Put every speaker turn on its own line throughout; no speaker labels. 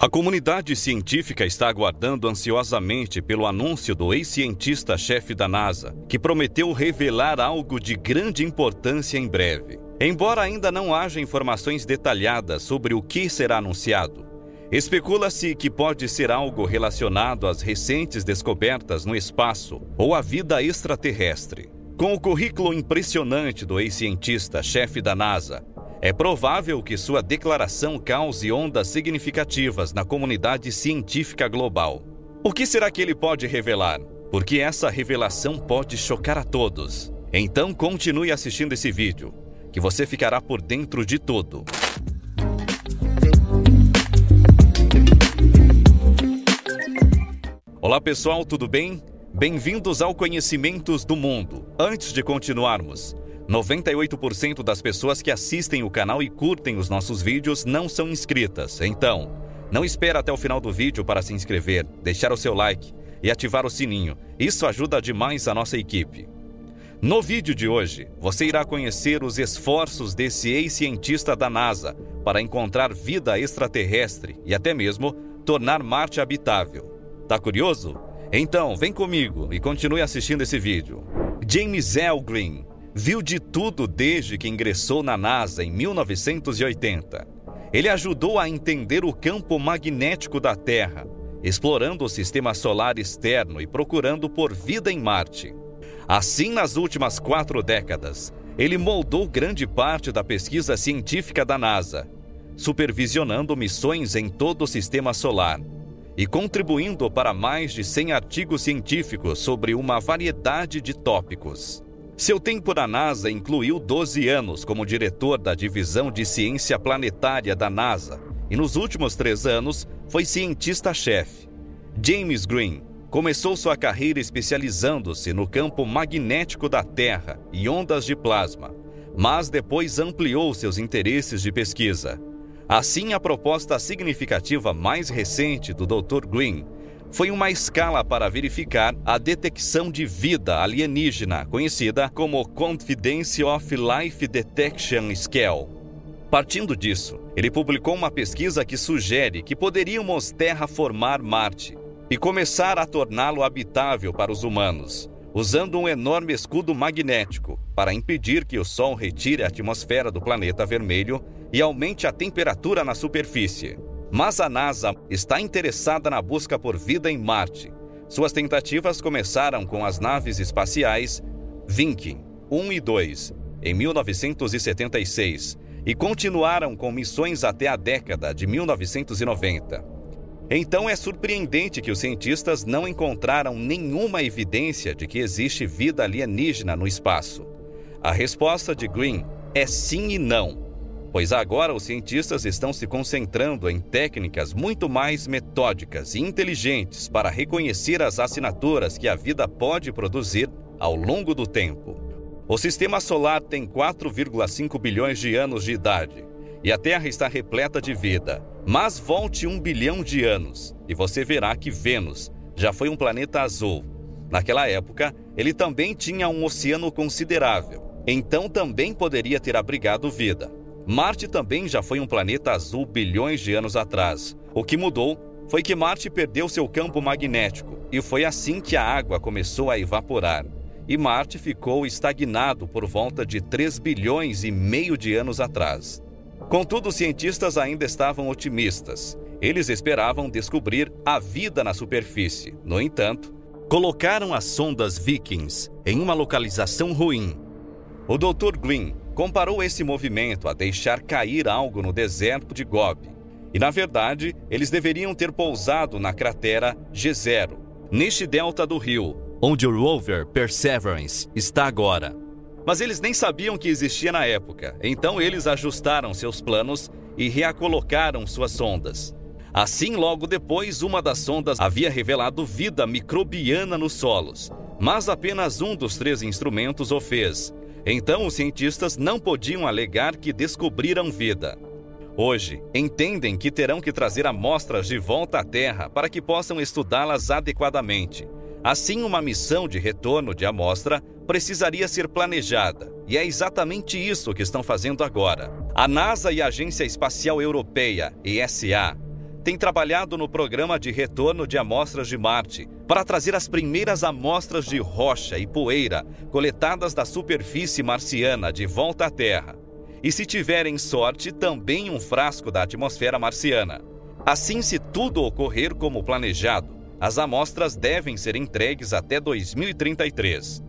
A comunidade científica está aguardando ansiosamente pelo anúncio do ex-cientista-chefe da NASA, que prometeu revelar algo de grande importância em breve. Embora ainda não haja informações detalhadas sobre o que será anunciado, especula-se que pode ser algo relacionado às recentes descobertas no espaço ou à vida extraterrestre. Com o currículo impressionante do ex-cientista-chefe da NASA, é provável que sua declaração cause ondas significativas na comunidade científica global. O que será que ele pode revelar? Porque essa revelação pode chocar a todos. Então continue assistindo esse vídeo, que você ficará por dentro de tudo. Olá pessoal, tudo bem? Bem-vindos ao Conhecimentos do Mundo. Antes de continuarmos, 98% das pessoas que assistem o canal e curtem os nossos vídeos não são inscritas. Então, não espere até o final do vídeo para se inscrever, deixar o seu like e ativar o sininho. Isso ajuda demais a nossa equipe. No vídeo de hoje, você irá conhecer os esforços desse ex-cientista da NASA para encontrar vida extraterrestre e até mesmo tornar Marte habitável. Tá curioso? Então, vem comigo e continue assistindo esse vídeo. James L. Viu de tudo desde que ingressou na NASA em 1980. Ele ajudou a entender o campo magnético da Terra, explorando o sistema solar externo e procurando por vida em Marte. Assim, nas últimas quatro décadas, ele moldou grande parte da pesquisa científica da NASA, supervisionando missões em todo o sistema solar e contribuindo para mais de 100 artigos científicos sobre uma variedade de tópicos. Seu tempo na NASA incluiu 12 anos como diretor da divisão de ciência planetária da NASA e nos últimos três anos foi cientista-chefe. James Green começou sua carreira especializando-se no campo magnético da Terra e ondas de plasma, mas depois ampliou seus interesses de pesquisa. Assim, a proposta significativa mais recente do Dr. Green foi uma escala para verificar a detecção de vida alienígena, conhecida como Confidence of Life Detection Scale. Partindo disso, ele publicou uma pesquisa que sugere que poderíamos terraformar Marte e começar a torná-lo habitável para os humanos, usando um enorme escudo magnético para impedir que o Sol retire a atmosfera do planeta vermelho e aumente a temperatura na superfície. Mas a NASA está interessada na busca por vida em Marte. Suas tentativas começaram com as naves espaciais Viking 1 e 2 em 1976 e continuaram com missões até a década de 1990. Então é surpreendente que os cientistas não encontraram nenhuma evidência de que existe vida alienígena no espaço. A resposta de Green é sim e não, pois agora os cientistas estão se concentrando em técnicas muito mais metódicas e inteligentes para reconhecer as assinaturas que a vida pode produzir ao longo do tempo. O sistema solar tem 4,5 bilhões de anos de idade e a Terra está repleta de vida. Mas volte um bilhão de anos e você verá que Vênus já foi um planeta azul. Naquela época, ele também tinha um oceano considerável, então também poderia ter abrigado vida. Marte também já foi um planeta azul bilhões de anos atrás. O que mudou foi que Marte perdeu seu campo magnético e foi assim que a água começou a evaporar. E Marte ficou estagnado por volta de 3 bilhões e meio de anos atrás. Contudo, os cientistas ainda estavam otimistas. Eles esperavam descobrir a vida na superfície. No entanto, colocaram as sondas Vikings em uma localização ruim. O Dr. Green comparou esse movimento a deixar cair algo no deserto de Gobi. E, na verdade, eles deveriam ter pousado na cratera G0, neste delta do rio, onde o rover Perseverance está agora. Mas eles nem sabiam que existia na época, então eles ajustaram seus planos e reacolocaram suas sondas. Assim, logo depois, uma das sondas havia revelado vida microbiana nos solos, mas apenas um dos três instrumentos o fez. Então, os cientistas não podiam alegar que descobriram vida. Hoje, entendem que terão que trazer amostras de volta à Terra para que possam estudá-las adequadamente. Assim, uma missão de retorno de amostra precisaria ser planejada, e é exatamente isso que estão fazendo agora. A NASA e a Agência Espacial Europeia, ESA, têm trabalhado no programa de retorno de amostras de Marte para trazer as primeiras amostras de rocha e poeira coletadas da superfície marciana de volta à Terra. E se tiverem sorte, também um frasco da atmosfera marciana. Assim, se tudo ocorrer como planejado, as amostras devem ser entregues até 2033.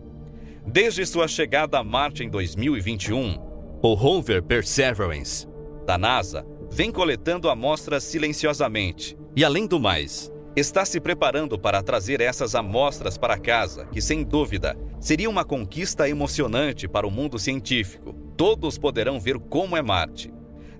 Desde sua chegada a Marte em 2021, o rover Perseverance da NASA vem coletando amostras silenciosamente e, além do mais, está se preparando para trazer essas amostras para casa, que sem dúvida seria uma conquista emocionante para o mundo científico. Todos poderão ver como é Marte.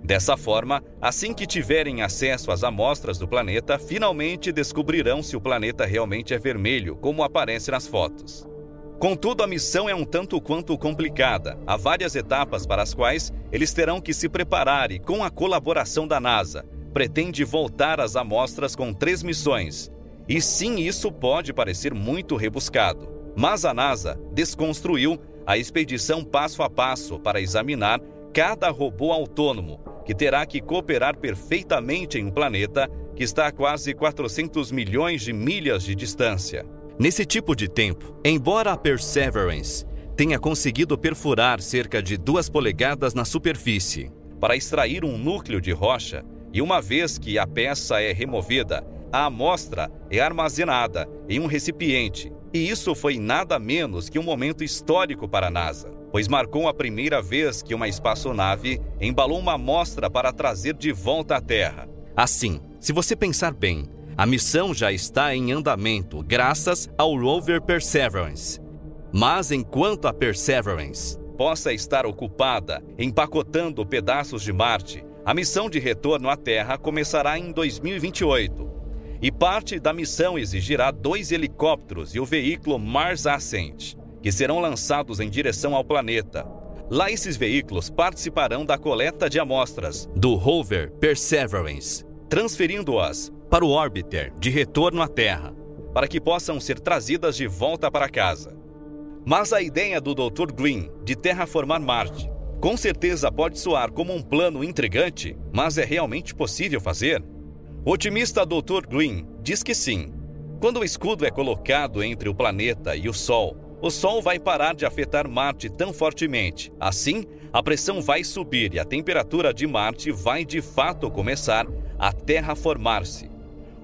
Dessa forma, assim que tiverem acesso às amostras do planeta, finalmente descobrirão se o planeta realmente é vermelho, como aparece nas fotos. Contudo, a missão é um tanto quanto complicada. Há várias etapas para as quais eles terão que se preparar e, com a colaboração da NASA, pretende voltar às amostras com três missões. E sim, isso pode parecer muito rebuscado. Mas a NASA desconstruiu a expedição passo a passo para examinar cada robô autônomo, que terá que cooperar perfeitamente em um planeta que está a quase 400 milhões de milhas de distância. Nesse tipo de tempo, embora a Perseverance tenha conseguido perfurar cerca de duas polegadas na superfície para extrair um núcleo de rocha, e uma vez que a peça é removida, a amostra é armazenada em um recipiente, e isso foi nada menos que um momento histórico para a NASA, pois marcou a primeira vez que uma espaçonave embalou uma amostra para trazer de volta à Terra. Assim, se você pensar bem, a missão já está em andamento graças ao rover Perseverance. Mas enquanto a Perseverance possa estar ocupada empacotando pedaços de Marte, a missão de retorno à Terra começará em 2028. E parte da missão exigirá dois helicópteros e o veículo Mars Ascent, que serão lançados em direção ao planeta. Lá, esses veículos participarão da coleta de amostras do rover Perseverance, transferindo-as para o orbiter de retorno à Terra, para que possam ser trazidas de volta para casa. Mas a ideia do Dr. Green de terraformar Marte com certeza pode soar como um plano intrigante, mas é realmente possível fazer? O otimista Dr. Green diz que sim. Quando o escudo é colocado entre o planeta e o Sol, o Sol vai parar de afetar Marte tão fortemente. Assim, a pressão vai subir e a temperatura de Marte vai de fato começar a terraformar-se.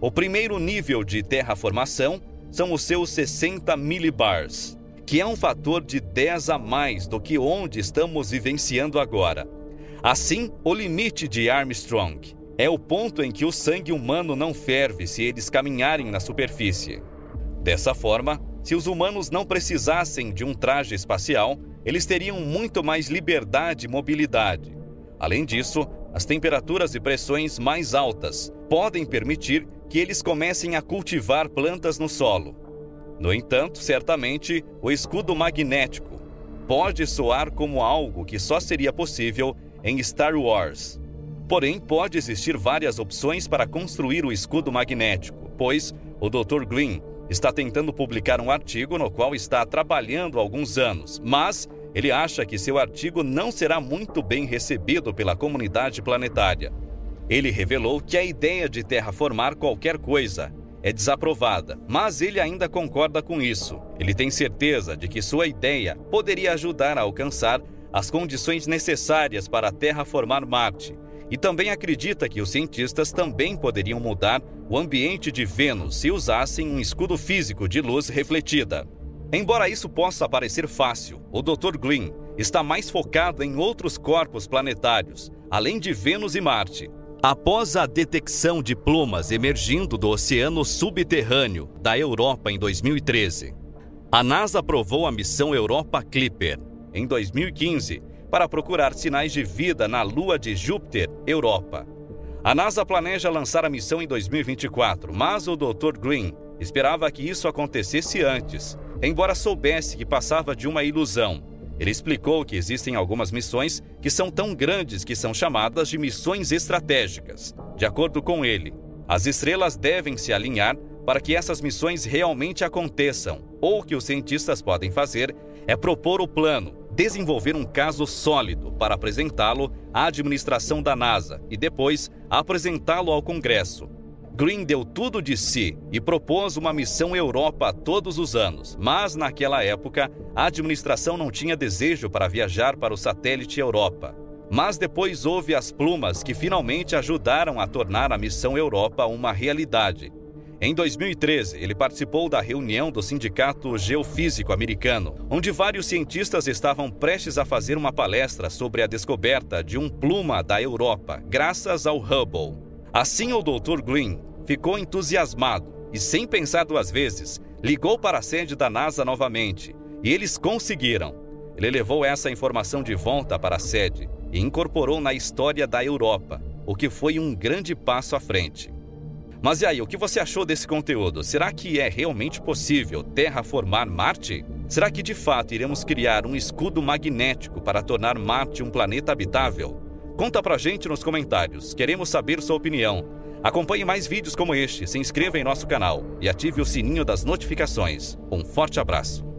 O primeiro nível de terraformação são os seus 60 millibars, que é um fator de 10 a mais do que onde estamos vivenciando agora. Assim, o limite de Armstrong é o ponto em que o sangue humano não ferve se eles caminharem na superfície. Dessa forma, se os humanos não precisassem de um traje espacial, eles teriam muito mais liberdade e mobilidade. Além disso, as temperaturas e pressões mais altas podem permitir que eles comecem a cultivar plantas no solo. No entanto, certamente, o escudo magnético pode soar como algo que só seria possível em Star Wars. Porém, pode existir várias opções para construir o escudo magnético, pois o Dr. Green está tentando publicar um artigo no qual está trabalhando há alguns anos, mas ele acha que seu artigo não será muito bem recebido pela comunidade planetária. Ele revelou que a ideia de terraformar qualquer coisa é desaprovada, mas ele ainda concorda com isso. Ele tem certeza de que sua ideia poderia ajudar a alcançar as condições necessárias para terraformar Marte. E também acredita que os cientistas também poderiam mudar o ambiente de Vênus se usassem um escudo físico de luz refletida. Embora isso possa parecer fácil, o Dr. Green está mais focado em outros corpos planetários, além de Vênus e Marte, Após a detecção de plumas emergindo do oceano subterrâneo da Europa em 2013, a NASA aprovou a missão Europa Clipper em 2015 para procurar sinais de vida na lua de Júpiter, Europa. A NASA planeja lançar a missão em 2024, mas o Dr. Green esperava que isso acontecesse antes, embora soubesse que passava de uma ilusão ele explicou que existem algumas missões que são tão grandes que são chamadas de missões estratégicas. De acordo com ele, as estrelas devem se alinhar para que essas missões realmente aconteçam, ou o que os cientistas podem fazer é propor o plano, desenvolver um caso sólido para apresentá-lo à administração da NASA e depois apresentá-lo ao Congresso. Green deu tudo de si e propôs uma missão Europa todos os anos, mas naquela época a administração não tinha desejo para viajar para o satélite Europa. Mas depois houve as plumas que finalmente ajudaram a tornar a missão Europa uma realidade. Em 2013, ele participou da reunião do Sindicato Geofísico Americano, onde vários cientistas estavam prestes a fazer uma palestra sobre a descoberta de um pluma da Europa, graças ao Hubble. Assim, o Dr. Green ficou entusiasmado e, sem pensar duas vezes, ligou para a sede da NASA novamente. E eles conseguiram. Ele levou essa informação de volta para a sede e incorporou na história da Europa, o que foi um grande passo à frente. Mas e aí, o que você achou desse conteúdo? Será que é realmente possível terraformar Marte? Será que de fato iremos criar um escudo magnético para tornar Marte um planeta habitável? Conta pra gente nos comentários, queremos saber sua opinião. Acompanhe mais vídeos como este, se inscreva em nosso canal e ative o sininho das notificações. Um forte abraço.